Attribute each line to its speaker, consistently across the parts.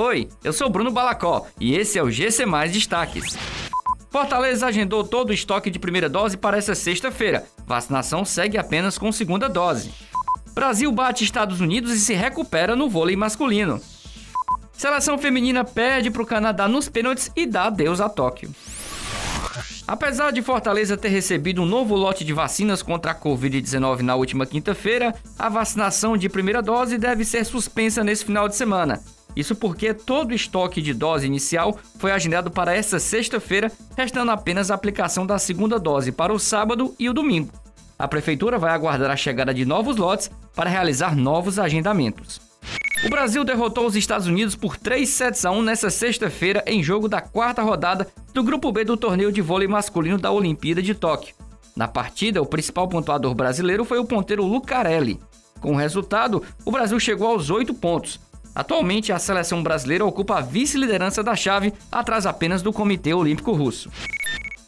Speaker 1: foi? Eu sou Bruno Balacó e esse é o GC Mais Destaques. Fortaleza agendou todo o estoque de primeira dose para essa sexta-feira. Vacinação segue apenas com segunda dose. Brasil bate Estados Unidos e se recupera no vôlei masculino. Seleção feminina perde para o Canadá nos pênaltis e dá adeus a Tóquio. Apesar de Fortaleza ter recebido um novo lote de vacinas contra a Covid-19 na última quinta-feira, a vacinação de primeira dose deve ser suspensa nesse final de semana. Isso porque todo o estoque de dose inicial foi agendado para esta sexta-feira, restando apenas a aplicação da segunda dose para o sábado e o domingo. A prefeitura vai aguardar a chegada de novos lotes para realizar novos agendamentos. O Brasil derrotou os Estados Unidos por 3 sets a 1 nesta sexta-feira em jogo da quarta rodada do Grupo B do torneio de vôlei masculino da Olimpíada de Tóquio. Na partida, o principal pontuador brasileiro foi o ponteiro Lucarelli. Com o resultado, o Brasil chegou aos 8 pontos. Atualmente, a seleção brasileira ocupa a vice-liderança da chave, atrás apenas do Comitê Olímpico Russo.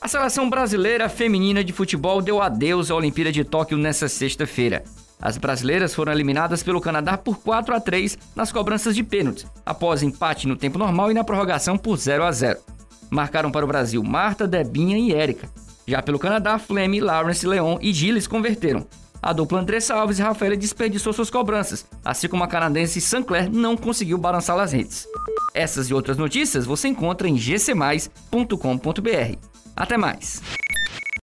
Speaker 1: A seleção brasileira feminina de futebol deu adeus à Olimpíada de Tóquio nesta sexta-feira. As brasileiras foram eliminadas pelo Canadá por 4 a 3 nas cobranças de pênaltis, após empate no tempo normal e na prorrogação por 0 a 0. Marcaram para o Brasil Marta, Debinha e Érica. Já pelo Canadá, Flemme, Lawrence, Leon e Gilles converteram. A dupla Andressa Alves e Rafaela desperdiçou suas cobranças, assim como a canadense Sinclair não conseguiu balançar as redes. Essas e outras notícias você encontra em gcmais.com.br. Até mais!